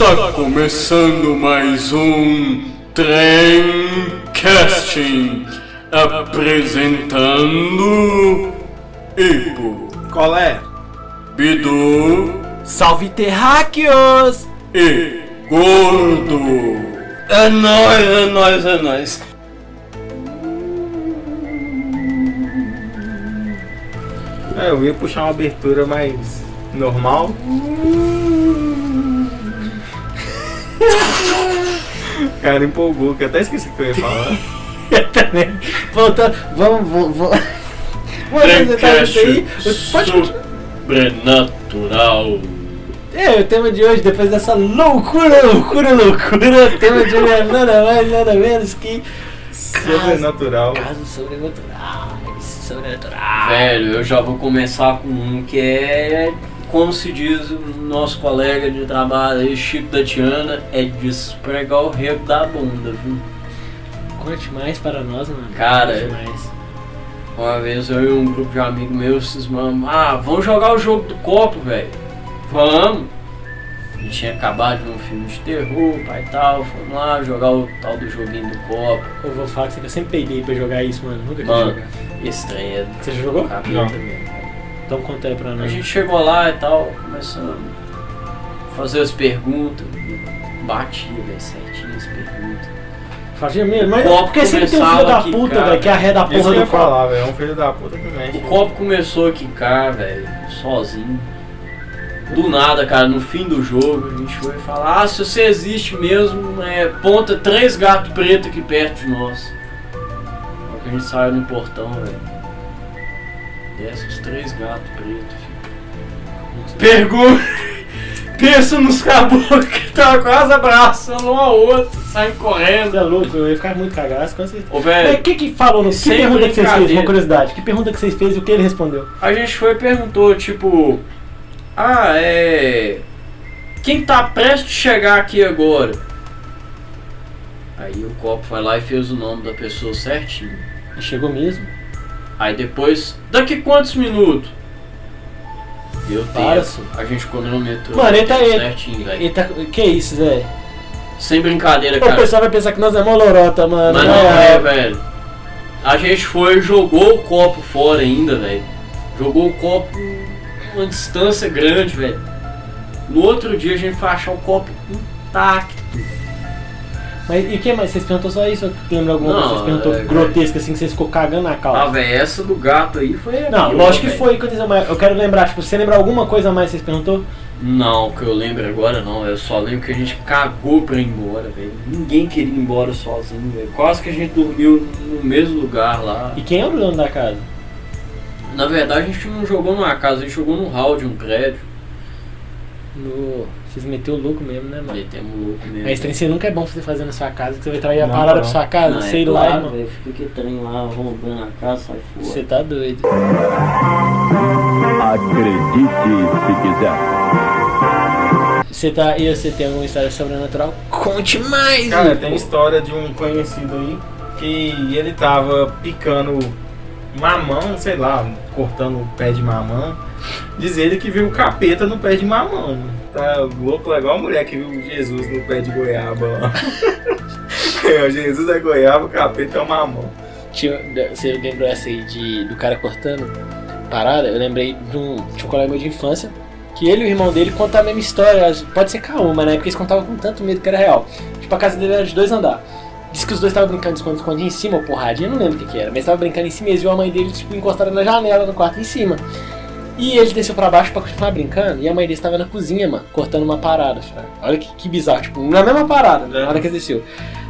Está começando mais um Trem Casting apresentando Ipo, Colé, Bidu Salve terráqueos! e Gordo. É nóis, é nóis, é nóis. é, eu ia puxar uma abertura mais normal. Cara empolgou, que eu até esqueci o que eu ia falar. Eu também. Voltando, vamos, vamos, vamos. Isso aí. Pode Sobrenatural. É, o tema de hoje, depois dessa loucura, loucura, loucura, o tema de hoje é nada mais, nada menos que Sobrenatural. casos sobrenaturais, sobrenaturais. Velho, eu já vou começar com um que é, como se diz o nosso colega de trabalho aí, Chico da Tiana, é de esfregar o rego da bunda, viu? Conte mais para nós, mano. Cara, Conte mais. Uma vez eu e um grupo de amigos meus cismamos, ah, vamos jogar o jogo do copo, velho. Vamos! A gente tinha acabado de ver um filme de terror, pai e tal, fomos lá jogar o tal do joguinho do copo. Eu vou falar que você que eu sempre peguei pra jogar isso, mano. Nunca quis Mano, jogar. esse trem é Você já jogou? Não. mesmo. Então conta aí pra A nós. gente chegou lá e tal, começando a fazer as perguntas, batia, velho, certinho as perguntas. Fazia mesmo, mas O copo porque sempre tem um filho da puta, velho, que arreda a Isso que porra eu ia do copo. falar, velho. É um filho da puta que mexe. O copo começou a quicar, velho, sozinho. Do nada, cara, no fim do jogo, a gente foi falar, ah, se você existe mesmo, é, ponta três gatos pretos aqui perto de nós. Só que a gente saiu no portão, velho. Desce os três gatos pretos, filho. Pergunta. Pensa nos caboclos que tava quase abraçando um ao outro, saem Você correndo. é louco, eu ia ficar muito cagado, com certeza. Ô, velho, o que que falou no... Que pergunta que vocês fez? Uma curiosidade. Que pergunta que vocês fez e o que ele respondeu? A gente foi e perguntou, tipo, ah, é. Quem tá prestes a chegar aqui agora? Aí o copo foi lá e fez o nome da pessoa certinho. E chegou mesmo? Aí depois, daqui quantos minutos? Tempo. senhor. A gente cronometrou. Mano, ele tá- ele- certinho, velho. Ele tá... Que isso, Zé? Sem brincadeira, O cara. pessoal vai pensar que nós é molorota, mano. Mas não é, velho. A gente foi, jogou o copo fora ainda, velho. Jogou o copo uma distância grande, velho. No outro dia a gente foi achar o copo intacto. Mas e o que mais? Vocês perguntou só isso? Ou lembra alguma Não, coisa que vocês perguntou é, grotesca assim que vocês ficou cagando na Ah, calça? velho, essa do gato aí foi. não, pior, lógico que velho. foi, coisa mais. Eu quero lembrar, tipo, você lembra alguma coisa a mais que vocês perguntou? Não, que eu lembro agora não. Eu só lembro que a gente cagou pra ir embora, velho. Ninguém queria ir embora sozinho, velho. Quase que a gente dormiu no mesmo lugar lá. E quem é o dono da casa? Na verdade, a gente não jogou numa casa, a gente jogou no hall de um prédio. No... Vocês meteu o louco mesmo, né, mano? Metemos louco mesmo. Mas trem você nunca é bom você fazer na sua casa, que você vai trair a parada não. pra sua casa, Não, sei é lá, claro, velho. Fica que trem lá rondando a casa, sai fora. Você tá doido. Acredite se quiser. Você tá. E você tem alguma história sobrenatural? Conte mais! Cara, tem história de um conhecido aí que ele tava picando mamão, sei lá, cortando o pé de mamão. Diz ele que viu o capeta no pé de mamão. Tá louco, legal a mulher que viu Jesus no pé de goiaba lá. Jesus é goiaba, o capeta é o mamão. Tinha- você lembrou essa aí de, do cara cortando parada? Eu lembrei de um, de um colega meu de infância que ele e o irmão dele contam a mesma história. Pode ser caô, mas na época eles contavam com tanto medo que era real. Tipo, a casa dele era de dois andares. Diz que os dois estavam brincando de esconde-esconde em cima, ou porradinha, eu não lembro o que, que era, mas estavam brincando em cima e viu a mãe dele tipo, encostada na janela do quarto em cima. E ele desceu pra baixo pra continuar brincando, e a mãe dele estava na cozinha, mano, cortando uma parada. sabe? Olha que, que bizarro, tipo, na mesma parada, na hora que eles desceu.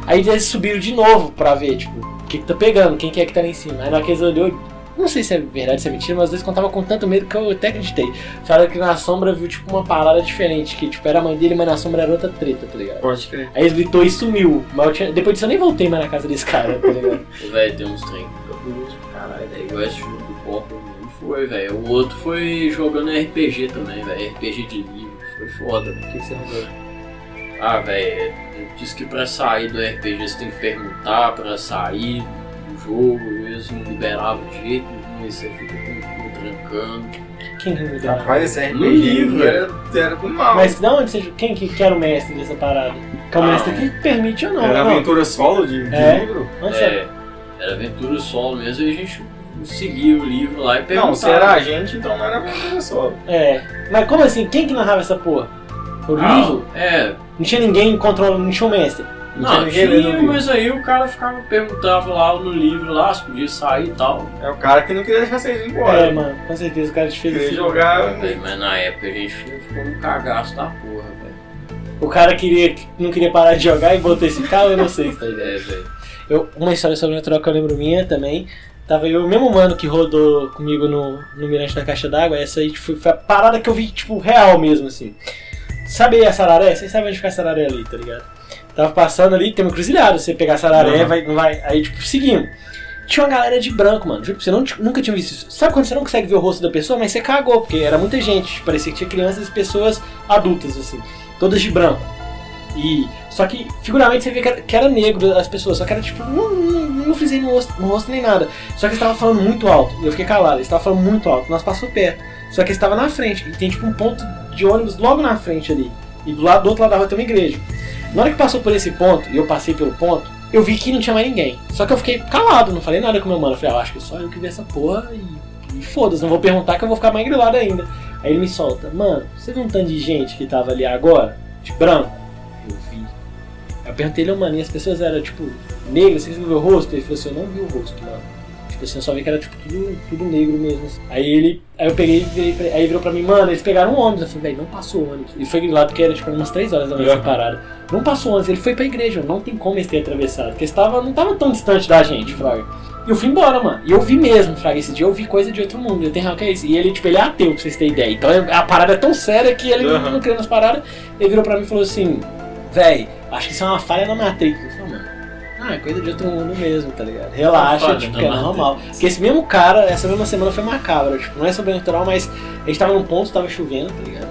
Aí eles subiram de novo pra ver, tipo, o que, que tá pegando, quem que é que tá lá em cima. Aí na hora que eles olhou, não sei se é verdade, se é mentira, mas os dois contavam com tanto medo que eu até acreditei. Falaram que na sombra viu, tipo, uma parada diferente, que, tipo, era a mãe dele, mas na sombra era outra treta, tá ligado? Pode crer. Aí ele gritou e sumiu. Mas eu tinha- depois disso eu nem voltei mais na casa desse cara, tá ligado? Velho, tem uns trem caralho, velho. Igual esse jogo foi, velho. O outro foi jogando RPG também, velho. RPG de livro. Foi foda. O que, você arrumou? Ah, velho, diz que pra sair do RPG você tem que perguntar pra sair do jogo, eles não liberavam de jeito nenhum, aí você fica com trancando. Quem que não narrava? Rapaz, esse No RPG livro, era, era do mal. Mas você. Quem que, que era o mestre dessa parada? Que é o Ah, mestre que permite ou não? era não. aventura solo de, de É. livro? Onde É, era aventura solo mesmo e a gente seguia o livro lá e perguntava. Não, se era a gente, então não era aventura solo. É. Mas como assim? Quem que narrava essa porra? O Ah, livro? É, Não tinha ninguém controlando, não tinha o mestre. Não, não, tinha tinha, mas aí o cara ficava, perguntava lá no livro lá se podia sair e tal. É o cara que não queria deixar vocês ir É, embora. mano, com certeza o cara te fez queria assim. jogar. Véi, Mas na época a gente ficou no cagaço da porra, velho. O cara queria, não queria parar de jogar e botou esse carro, eu não sei se tá ligado. É, velho. Eu, uma história sobrenatural que eu lembro minha também. Tava eu, o mesmo mano que rodou comigo no, no Mirante da Caixa d'Água. Essa aí foi, foi a parada que eu vi, tipo, real mesmo, assim. Sabe a Sararé? Vocês sabem onde fica a Sararé ali, tá ligado? Tava passando ali, tem uma cruzilhada. Você pegar a Sararé, Uhum. vai, não vai. Aí, tipo, seguimos. Tinha uma galera de branco, mano. Juro pra você, não, nunca tinha visto isso. Sabe quando você não consegue ver o rosto da pessoa, mas você cagou, porque era muita gente. Parecia que tinha crianças e pessoas adultas, assim. Todas de branco. E. Só que figuramente você vê que era, que era negro as pessoas, só que era tipo, não, não, não frisei no rosto, no rosto nem nada. Só que eles estavam falando muito alto. Eu fiquei calado, eles estavam falando muito alto. Nós passou perto. Só que eles estavam na frente. E tem tipo um ponto de ônibus logo na frente ali. E do lado do outro lado da rua tem uma igreja. Na hora que passou por esse ponto, e eu passei pelo ponto, eu vi que não tinha mais ninguém. Só que eu fiquei calado, não falei nada com meu mano. Eu falei, ah, acho que só eu que vi essa porra e, e foda-se, não vou perguntar que eu vou ficar mais grilado ainda. Aí ele me solta, mano, você viu um tanto de gente que tava ali agora? De branco? Eu perguntei ele, mano, e as pessoas eram, tipo, negras, vocês viram o rosto? Ele falou assim, eu não vi o rosto, mano. Tipo assim, eu só vi que era, tipo, tudo, tudo negro mesmo. assim. Aí ele, aí eu peguei e virei pra- aí virou pra mim, mano, eles pegaram um ônibus. Eu falei, velho, não passou ônibus. E foi grilado porque era, tipo, umas 3 horas da manhã Uhum. separada. Não passou ônibus, ele foi pra igreja, não tem como eles terem atravessado. Porque eles tava, não tava tão distante da gente, Fraga. E eu fui embora, mano. E eu vi mesmo, Fraga. Esse dia eu vi coisa de outro mundo. Eu tenho que é isso. E ele, tipo, ele é ateu, pra vocês terem ideia. Então a parada é tão séria que ele Uhum. não crê nas paradas. Ele virou pra mim e falou assim: Véi, acho que isso é uma falha na Matrix. Eu falei, mano. Ah, é coisa de outro mundo mesmo, tá ligado? Relaxa, falha tipo, é Matrix. normal. Porque esse mesmo cara, essa mesma semana foi macabra. Tipo, não é sobrenatural, mas a gente tava num ponto, tava chovendo, tá ligado?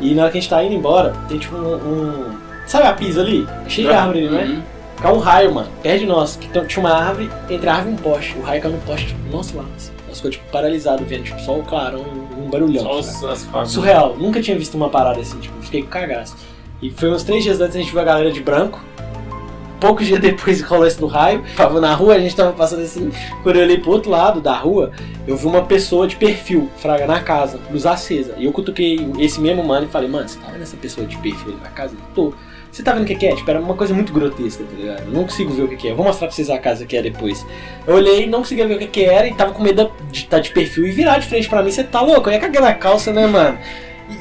E na hora que a gente tá indo embora, tem tipo um. um- Sabe a pisa ali? Cheio de árvore ali, não é? Uhum. Caiu um raio, mano, perto de nós, que tinha uma árvore, entre a árvore e um poste. O raio caiu no poste, tipo, nossa lá. Assim. Nós ficou tipo paralisado vendo, tipo, só o clarão e um barulhão. Só os, as. Surreal, nunca tinha visto uma parada assim, tipo, fiquei com cagaço. E foi uns três dias antes a gente viu a galera de branco. Poucos dias depois rolou esse do raio, tava na rua, a gente tava passando assim, quando eu olhei pro outro lado da rua, eu vi uma pessoa de perfil, fraga, na casa, luz acesa. E eu cutuquei esse mesmo mano e falei, mano, você tá vendo essa pessoa de perfil na casa? Ele, tô. Você tá vendo o que é? Tipo, era uma coisa muito grotesca, tá ligado? Eu não consigo ver o que é. Eu vou mostrar pra vocês a casa que é depois. Eu olhei, não conseguia ver o que era e tava com medo de estar de perfil e virar de frente pra mim. Você tá louco? Eu ia cagar na calça, né, mano?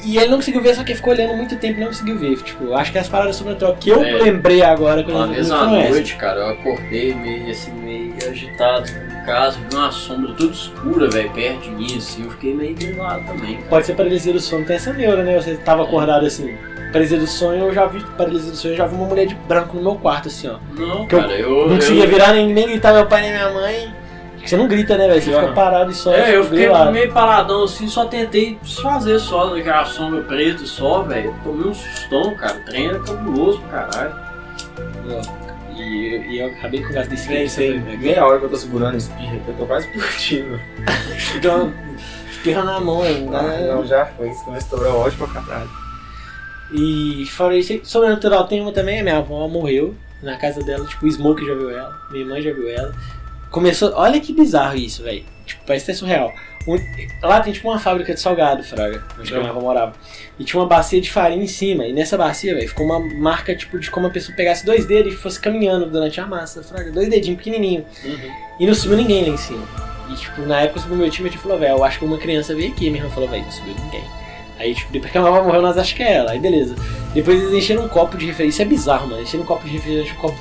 E, e ele não conseguiu ver, só que ficou olhando muito tempo e não conseguiu ver. Tipo, acho que as paradas sobrenatural que eu É. lembrei agora quando Uma eu essas. noite, cara, eu acordei meio assim, meio agitado em casa, vi uma sombra toda escura, velho, perto de mim, assim, eu fiquei meio grilado também, cara. Pode ser paralisia do sono, tem essa neura, né? Você tava acordado assim. Paralisia do sonho, eu já vi paralisia do sonho, eu já vi uma mulher de branco no meu quarto, assim, ó. Não, Que eu cara, eu. Não conseguia eu, virar nem, nem gritar meu pai nem minha mãe. Você não grita, né, velho? Você Não. fica parado e só. É, eu fiquei grilado. meio paradão assim, só tentei desfazer só daquela sombra preta só, velho. Tomei um sustão, cara. O trem era cabuloso pra caralho. E, e eu acabei com o gás desse tem meia hora que eu tô segurando esse espirro, eu tô quase explodindo. Então, espirra na mão ainda. né? Ah, não, já foi, senão estourou ótimo pra caralho. E fora isso, sobrenatural tem uma também, a minha avó morreu na casa dela, tipo, o Smoke já viu ela, minha irmã já viu ela. Começou, olha que bizarro isso, velho. Tipo, parece que é surreal. Um- lá tem tipo uma fábrica de salgado, Fraga, onde que a minha avó morava. E tinha uma bacia de farinha em cima, e nessa bacia, velho, ficou uma marca tipo de como a pessoa pegasse dois dedos e fosse caminhando durante a massa, Fraga, dois dedinhos pequenininhos. E não subiu ninguém lá em cima. E tipo, na época subiu meu time, tio falou, velho, eu acho que uma criança veio aqui. Minha irmã falou, velho, não subiu ninguém. Aí, tipo, depois que a mamãe morreu, nós achamos que é ela. Aí, beleza. Depois eles encheram um copo de refrigerante. Isso é bizarro, mano. Encheram um copo de refrigerante, o copo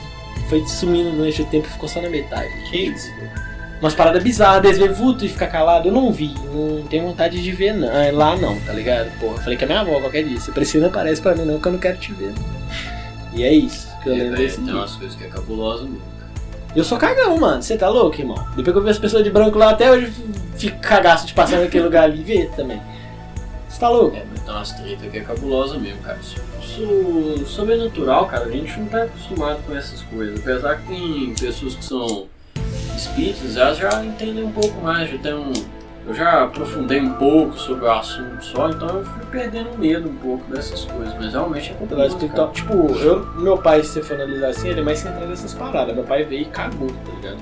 foi sumindo durante o tempo e ficou só na metade. Que isso? Umas paradas bizarras, eles ver vulto e ficar calado. Eu não vi, não tenho vontade de ver não. Ah, lá não, tá ligado? Porra, falei que é minha avó qualquer dia. Se Priscila aparece pra mim não, que eu não quero te ver. E é isso que eu É, lembro desse tem dia. umas coisas que é cabulosa mesmo, cara. Eu sou cagão, mano. Você tá louco, irmão? Depois que eu vi as pessoas de branco lá, até hoje fico cagaço de passar naquele lugar ali e ver também. Você tá louco? É, mas tem umas treta que é cabulosa mesmo, cara. Isso, sobrenatural, cara, a gente não tá acostumado com essas coisas. Apesar que tem pessoas que são espíritas, elas já entendem um pouco mais, já tem um, Eu já aprofundei um pouco sobre o assunto só, então eu fui perdendo medo um pouco dessas coisas, mas realmente é complexo. espiritual, tipo, eu, meu pai, se você for analisar assim, ele é mais centrado nessas paradas. Meu pai veio e cagou, tá ligado?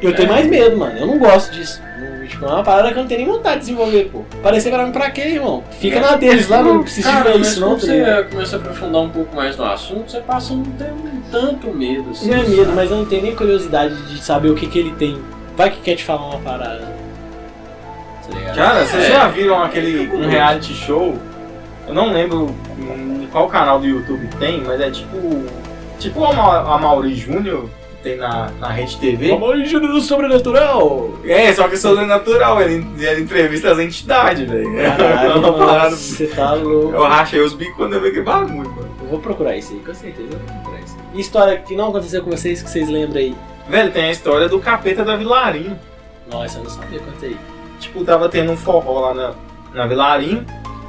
Eu tenho É. mais medo, mano. Eu não gosto disso. Não, Tipo, é uma parada que eu não tenho nem vontade de desenvolver, pô. Parecer pra mim pra quê, irmão? Fica na deles lá, não precisa Cara, ver isso, não, quando tá você começa a aprofundar um pouco mais no assunto, você passa a não ter um tanto medo. Assim, Não é medo, mas eu não tenho nem curiosidade de saber o que, que ele tem. Vai que quer te falar uma parada. Tá? Cara, vocês É. já viram aquele um reality show? Eu não lembro em qual canal do YouTube tem, mas é tipo. Tipo o Ama- Amaury Júnior, tem na, na Rede TV. origem do sobrenatural! É, só que sobrenatural, ele, ele entrevista as entidades, velho. Uma você tá louco. Eu rachei os bicos quando eu vi que bagulho, mano. Eu vou procurar isso aí, com certeza eu vou procurar isso. E história que não aconteceu com vocês, que vocês lembram aí? Velho, tem a história do capeta da Vilarinho. Nossa, eu não sabia quanto aí. Tipo, tava tendo um forró lá na, na Vilarinho,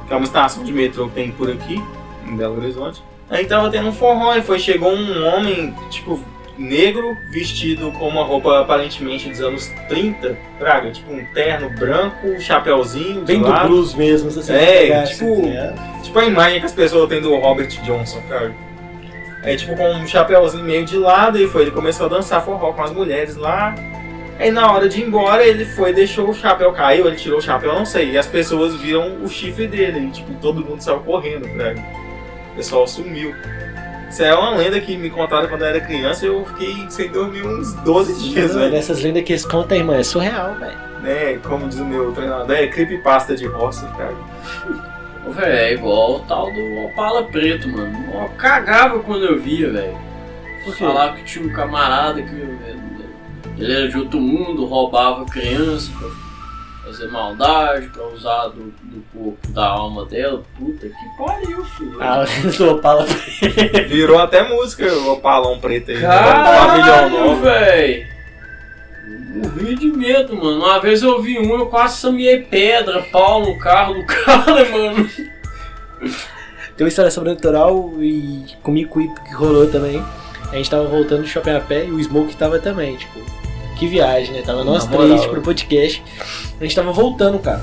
que é uma estação de metrô que tem por aqui, em Belo Horizonte. Aí tava tendo um forró e foi, chegou um homem, tipo, negro, vestido com uma roupa aparentemente dos anos 30, praga, tipo um terno branco, chapéuzinho, de Bem do lado. blues mesmo, É, tipo- assim, é. Tipo a imagem que as pessoas têm do Robert Johnson, cara. Aí, tipo, com um chapéuzinho meio de lado, e foi, ele começou a dançar forró com as mulheres lá. Aí, na hora de ir embora, ele foi, deixou o chapéu, caiu, ele tirou o chapéu, não sei. E as pessoas viram o chifre dele, e, tipo, todo mundo saiu correndo, cara. O pessoal sumiu. Isso é uma lenda que me contaram quando eu era criança e eu fiquei sem dormir uns 12 dias, Não, velho. Dessas lendas que eles contam, irmão, é surreal, velho. Né, como diz o meu treinador, é creepypasta de roça, cara. Velho, é igual o tal do Opala Preto, mano. Eu cagava quando eu via, velho. Falava que tinha um camarada que ele era de outro mundo, roubava criança pra fazer maldade, pra usar do, do corpo da alma dela. Puta que pariu, filho. A lenda do Opala Virou até música, o opalão preto aí. Pavilhão Caralho, novo. velho. Morri de medo, mano. Uma vez eu vi um, eu quase sameei pedra, pau no carro do cara, mano. Tem uma história sobrenatural e comigo e que rolou também. A gente tava voltando do shopping a pé e o Smoke tava também, tipo. Que viagem, né? Tava nós três moral. pro podcast. A gente tava voltando, cara.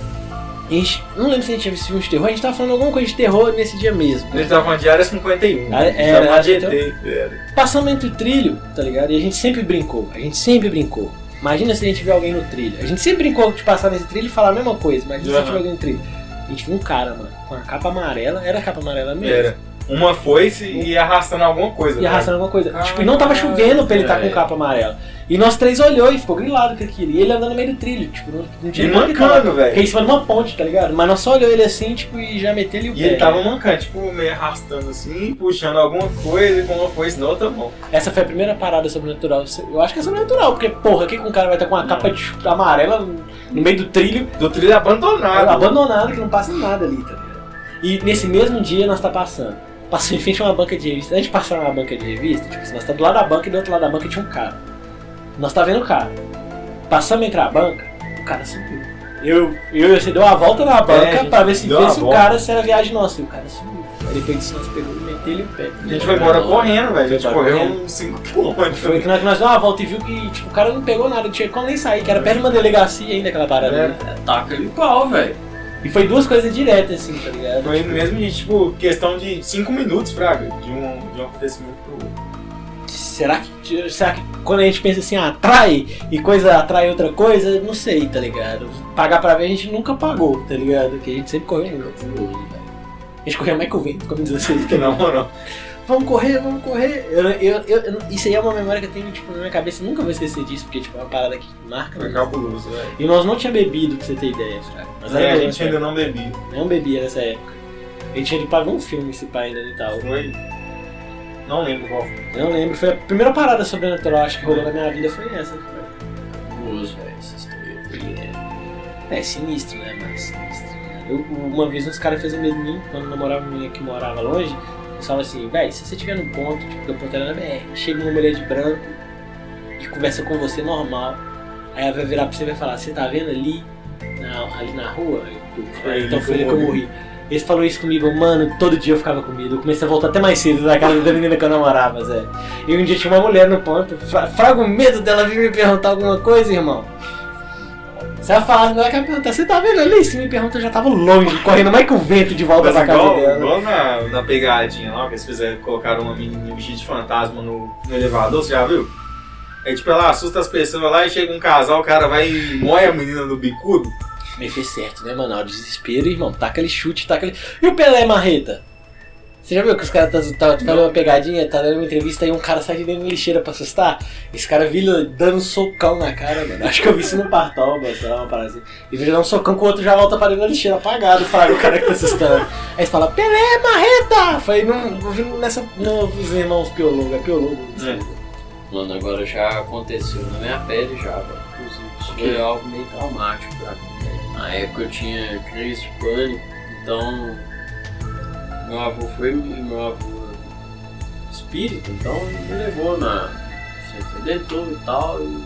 E a gente, não lembro se a gente tinha visto filme de terror, a gente tava falando alguma coisa de terror nesse dia mesmo. Eles estavam falando de área 51. Ah, era, estavam era, então-. Era. Passamos entre o trilho, tá ligado? E a gente sempre brincou, a gente sempre brincou. Imagina se a gente vê alguém no trilho. A gente sempre brincou de passar nesse trilho e falar a mesma coisa. Imagina se a gente vê alguém no trilho. A gente viu um cara, mano, com a capa amarela. Era a capa amarela mesmo? Era. Uma foice e ia arrastando alguma coisa. E né? arrastando alguma coisa. Caralho, tipo, e não tava chovendo pra ele estar com velho. capa amarela. E nós três olhou e ficou grilado com aquilo. E ele andando no meio do trilho, tipo, não, não E tinha tava- mancando, Porque velho. em cima de uma ponte, tá ligado? Mas nós só olhou ele assim, tipo, e já meteu ele o E pé. ele tava mancando, tipo, meio arrastando assim, puxando alguma coisa com uma foice na outra mão. Essa foi a primeira parada sobrenatural. Eu acho que é sobrenatural, porque, porra, que que um cara vai estar com uma capa de amarela no meio do trilho Do trilho abandonado. abandonado que não passa nada ali, tá ligado? E nesse mesmo dia nós tá passando. Passou em frente a uma banca de revista. Antes de passar numa banca de revista, tipo nós tá do lado da banca e do outro lado da banca tinha um cara. Nós tá vendo o cara. Passamos entre a banca, o cara sumiu. Eu, eu e você deu uma volta na banca É, a gente pra ver se se o cara se era viagem nossa. E o cara sumiu. Aí depois disso nós pegou e meteu ele o pé. A gente foi embora correndo, velho. A gente Foi correu uns 5km. Foi que nós, nós deu uma volta e viu que tipo, o cara não pegou nada, não tinha como nem sair, que era perto de uma delegacia ainda aquela parada. É. ali. Taca ele pau, velho. E foi duas coisas diretas, assim, tá ligado? Foi no mesmo dia, tipo, questão de 5 minutos, Fraga, de um, de um acontecimento pro outro. Será que, será que quando a gente pensa assim, ah, atrai e coisa atrai outra coisa, não sei, tá ligado? Pagar pra ver a gente nunca pagou, tá ligado? Porque a gente sempre correu velho. A gente correu mais que o vento, como diz assim. tá Não, não. Vamos correr, vamos correr. Eu, eu, eu- isso aí é uma memória que eu tenho tipo, na minha cabeça, nunca vou esquecer disso, porque tipo, é uma parada que marca. Foi né? cabuloso, velho. E nós não tinha bebido, pra você ter ideia, Fraga. Nós É, a gente ainda época. não bebia. não bebia nessa época. A gente ver um filme esse pai ainda e tal. Foi. Não lembro qual foi. Eu não lembro, foi a primeira parada sobrenatural acho que rolou na minha vida foi essa. Gostoso, velho, essa história. É, é sinistro, né, mano? Sinistro. né? Eu, uma vez uns caras fez medo em mim, quando eu namorava uma menina que morava longe, eles falavam assim, véi, se você estiver no ponto, tipo, que o ponto era na BR, chega uma mulher de branco e conversa com você normal, aí ela vai virar pra você e vai falar, você tá vendo ali, na, ali na rua? Eu, ali então foi ali eu que eu morri. Eles falaram isso comigo, mano, todo dia eu ficava com medo. Eu comecei a voltar até mais cedo da casa da menina que eu namorava, Zé. E um dia tinha uma mulher no ponto, fra- fraga o medo dela vir me perguntar alguma coisa, irmão. Você vai falar, não vai perguntar, você tá vendo ali em cima e pergunta, eu já tava longe, correndo mais que o vento de volta Mas pra casa igual, dela. igual na, na pegadinha lá, que eles fizeram, colocaram uma menininha vestida de fantasma no, no elevador, você já viu? É tipo, ela assusta as pessoas lá e chega um casal, o cara vai e moe a menina no bicudo. Mas fez certo, né, mano? Hora do desespero, irmão, taca aquele chute, taca aquele. E o Pelé Marreta? Você já viu que os caras tá, tá fazendo uma pegadinha, tá dando uma entrevista e um cara sai de dentro da lixeira pra assustar? Esse cara vira dando um socão na cara, mano. Acho que eu vi isso no Partoba, sei lá, uma parada assim. E vira dar um socão com o outro já volta pra dentro da lixeira apagado, fala o cara que tá assustando. Aí você fala, Pelé Marreta! Foi não, não vi nessa. Não, os irmãos Piologo, é Piologo. Mano, agora já aconteceu na minha pele já, velho. Inclusive, isso foi algo meio traumático pra mim. Na época eu tinha crise de pânico, então meu avô foi meu avô espírita, então me levou na centro redentor e tal, e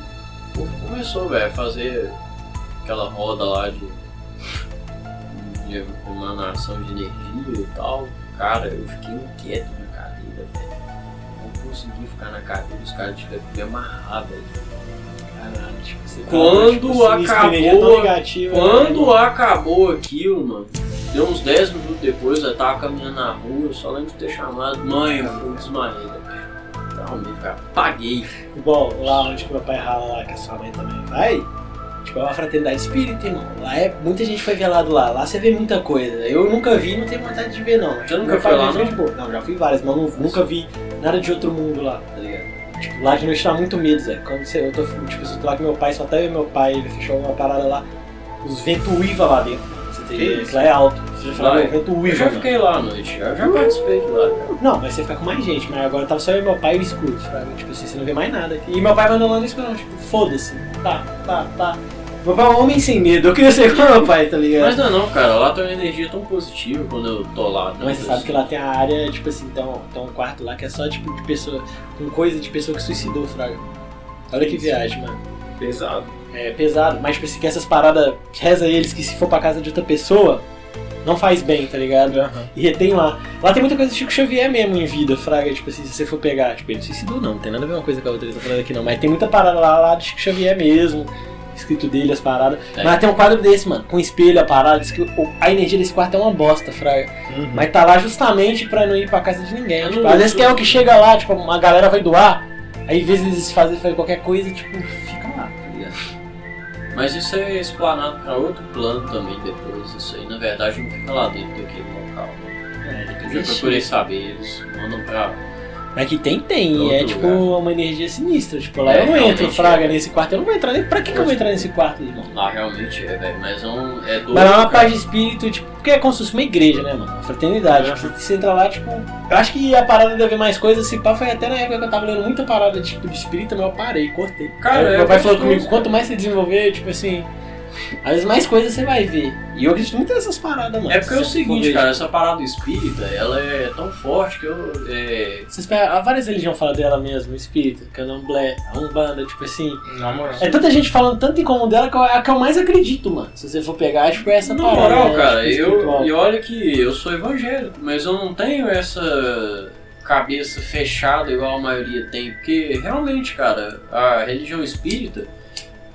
começou, a fazer aquela roda lá de, de emanação de energia e tal. Cara, eu fiquei inquieto na cadeira, velho. Não consegui ficar na cadeira, os caras tiveram que me amarrar, velho. Caralho, tipo, você tá, Quando tipo, sinistro, acabou- energia tão negativa, Quando né? acabou aquilo, mano, deu uns 10 minutos depois, eu tava caminhando na rua, eu só lembro de ter chamado, mãe, eu fui desmaiei, velho. Realmente, cara, paguei. Igual lá onde que meu pai rala lá, que a sua mãe também vai. Tipo, é uma fraternidade espírita, irmão. Lá é. Muita gente foi velado lá. Lá você vê muita coisa. Eu nunca vi não tenho vontade de ver, não. Você nunca pai lá, foi não? Não, já fui várias, mas não- nunca vi nada de outro mundo lá, tá ligado? Tipo, lá de noite dá muito medo, Zé. Quando você, eu tô, tipo, eu tô lá com meu pai, só até eu e meu pai, ele fechou uma parada lá. Os ventos uiva lá dentro. Você tem isso? Lá é alto. Você já falou, é- vento Eu uiva. já mano. fiquei lá à noite, eu já participei de lá, cara. Não, mas você fica com mais gente, mas agora tava só eu e meu pai e o escuro? Tipo assim, você não vê mais nada. E meu pai vai andando lá no escuro, tipo, foda-se. Tá, tá, tá. É um homem sem medo, eu queria ser como meu pai, tá ligado? Mas não, não, cara, lá tem uma energia tão positiva quando eu tô lá. né? Mas você sabe que lá tem a área, tipo assim, tem um, tem um quarto lá que é só tipo de pessoa, com coisa de pessoa que suicidou, Fraga. Olha que viagem, mano. Pesado. É pesado, mas tipo assim, que essas paradas, reza eles que se for pra casa de outra pessoa, não faz bem, tá ligado? E retém lá. Lá tem muita coisa do Chico Xavier mesmo em vida, Fraga, tipo assim, se você for pegar, tipo, ele suicidou não, não tem nada a ver uma coisa com a outra, eu tô falando aqui não, mas tem muita parada lá, lá do Chico Xavier mesmo, escrito dele, as paradas. É. Mas tem um quadro desse, mano, com espelho, a parada, diz que a energia desse quarto é uma bosta, Fraga. Uhum. Mas tá lá justamente pra não ir pra casa de ninguém. Eu Tipo, não às vezes uso. quer o que chega lá, tipo, uma galera vai doar, aí às vezes eles fazem, qualquer coisa, tipo, fica lá, tá ligado? Mas isso é explanado pra outro plano também depois. Isso aí, na verdade, não fica lá dentro daquele local. né? Eu já Ixi. procurei saber, eles mandam pra. Mas que tem, tem. Outro é tipo lugar. uma energia sinistra. Tipo, lá É, eu não entro, realmente fraga, é. nesse quarto. Eu não vou entrar nem. Pra que, que eu vou entrar nesse quarto, irmão? Lá realmente é, velho. Mas é um. É doido. Mas é uma paz de espírito, tipo, porque é como se fosse uma igreja, né, mano? Uma fraternidade. Uhum. Tipo, você entra lá, tipo. Eu acho que a parada deve ver mais coisas, se pá, foi até na época que eu tava lendo muita parada tipo, de espírita, mas eu parei, cortei. Cara, Aí é meu pai falou comigo, quanto mais você desenvolver, tipo assim. Às vezes mais coisas você vai ver. E eu acredito muito nessas paradas, mano. É porque é o seguinte, cara, essa parada espírita, ela é tão forte que eu. É... Vocês pegam, várias religiões falam dela mesmo, espírita, candomblé, a umbanda, tipo assim. Na moral. É tanta gente falando tanto em comum dela que eu- é a que eu mais acredito, mano. Se você for pegar, tipo, é essa Na parada. moral, né, cara, tipo, eu, e olha que eu sou evangélico, mas eu não tenho essa cabeça fechada igual a maioria tem, porque realmente, cara, a religião espírita,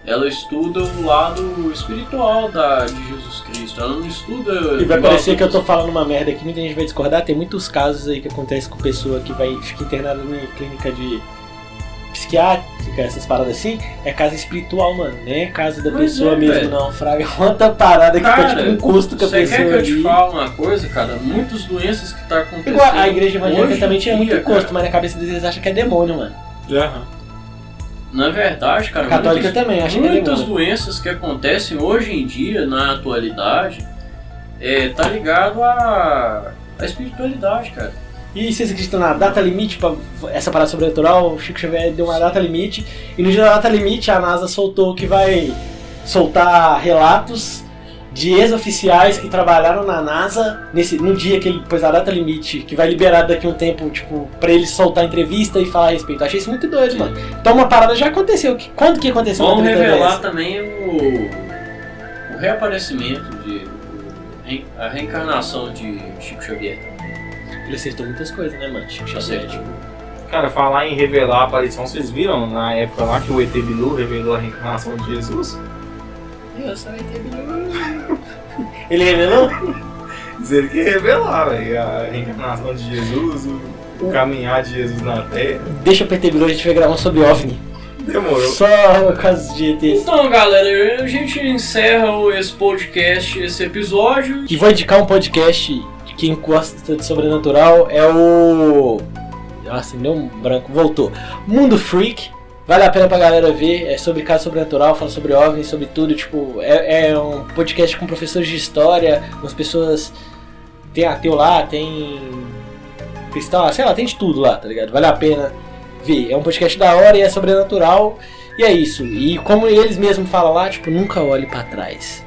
ela estuda o lado espiritual da, de Jesus Cristo, ela não estuda... E vai parecer que eu tô falando uma merda aqui, muita gente vai discordar. Tem muitos casos aí que acontece com pessoa que vai fica internada em clínica de psiquiátrica, essas paradas assim. É casa espiritual, mano. Nem é casa da Mas pessoa é, mesmo, velho. não. Fraga é outra parada que tá Cara, tipo um custo que a Você pessoa quer que eu te fale uma coisa, cara? Muitas doenças que tá acontecendo Igual a igreja evangélica também tinha dia, muito cara. custo, mas na cabeça deles acha que é demônio, mano. Aham. Na verdade, cara, A católica muitas- também que é Muitas demônio. doenças que acontecem hoje em dia, na atualidade, é, tá ligado à, à espiritualidade, cara. E vocês acreditam na data limite pra essa parada sobrenatural? O Chico Xavier deu uma data limite. E no dia da data limite, a NASA soltou que vai soltar relatos de ex-oficiais que trabalharam na NASA nesse, no dia que ele pôs a data limite, que vai liberar daqui a um tempo, tipo, pra eles soltar entrevista e falar a respeito. Achei isso muito doido, mano. Então uma parada já aconteceu. Que- Quando que aconteceu Vamos revelar dessa? também o, o reaparecimento de o- a reencarnação de Chico Xavier. Ele acertou muitas coisas, né, mano? Chico Xavier, tipo, Cara, falar em revelar a aparição, vocês viram na época lá que o ET Bilu revelou a reencarnação de Jesus? Eu sou ET Bilu. Ele revelou? Diz ele que ia revelar, velho, a reencarnação de Jesus, o, o caminhar de Jesus na Terra. Deixa ET Bilu, a gente vai gravar um sobre OVNI. Demorou. Só casos de ETs. Então, galera, a gente encerra o- esse podcast, esse episódio. E vou indicar um podcast de quem gosta de sobrenatural. É o. Nossa, deu um branco. Voltou. Mundo Freak. Vale a pena pra galera ver. É sobre caso sobrenatural, fala sobre OVNI, sobre tudo. Tipo, é, é um podcast com professores de história, umas pessoas. Tem ateu lá, tem. cristão, sei lá, tem de tudo lá, tá ligado? Vale a pena ver. É um podcast da hora e é sobrenatural. E é isso. E como eles mesmos falam lá, tipo, nunca olhe pra trás.